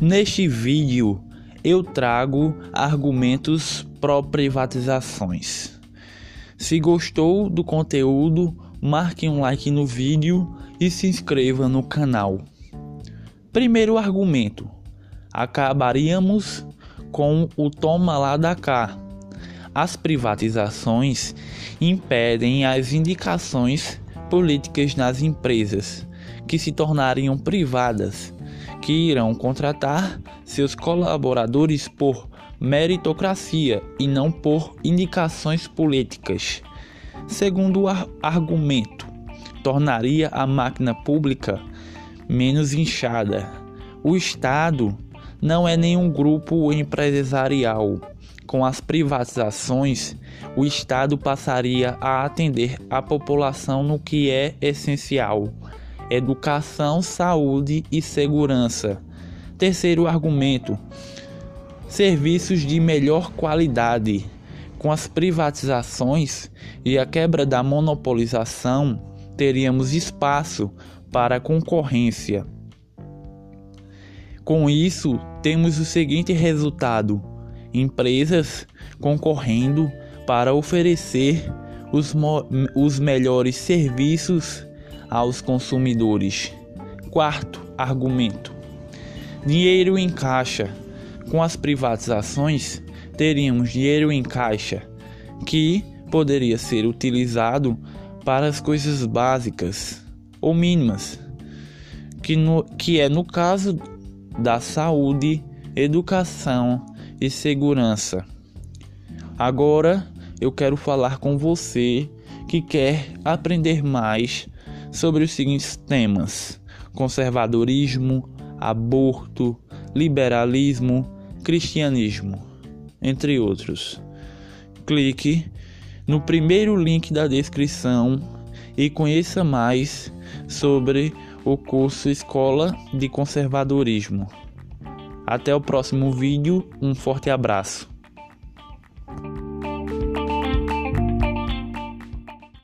Neste vídeo eu trago argumentos pró-privatizações. Se gostou do conteúdo, marque um like no vídeo e se inscreva no canal. Primeiro argumento: acabaríamos com o toma lá da cá. As privatizações impedem as indicações políticas nas empresas que se tornariam privadas que irão contratar seus colaboradores por meritocracia e não por indicações políticas. Segundo o ar argumento, tornaria a máquina pública menos inchada. O Estado não é nenhum grupo empresarial. Com as privatizações, o Estado passaria a atender a população no que é essencial educação, saúde e segurança. Terceiro argumento: serviços de melhor qualidade. Com as privatizações e a quebra da monopolização, teríamos espaço para concorrência. Com isso, temos o seguinte resultado: empresas concorrendo para oferecer os, os melhores serviços aos consumidores. Quarto argumento: dinheiro em caixa. Com as privatizações, teríamos dinheiro em caixa que poderia ser utilizado para as coisas básicas ou mínimas, que, no, que é no caso da saúde, educação e segurança. Agora eu quero falar com você que quer aprender mais sobre os seguintes temas: conservadorismo, aborto, liberalismo, cristianismo, entre outros. Clique no primeiro link da descrição e conheça mais sobre o curso Escola de Conservadorismo. Até o próximo vídeo, um forte abraço.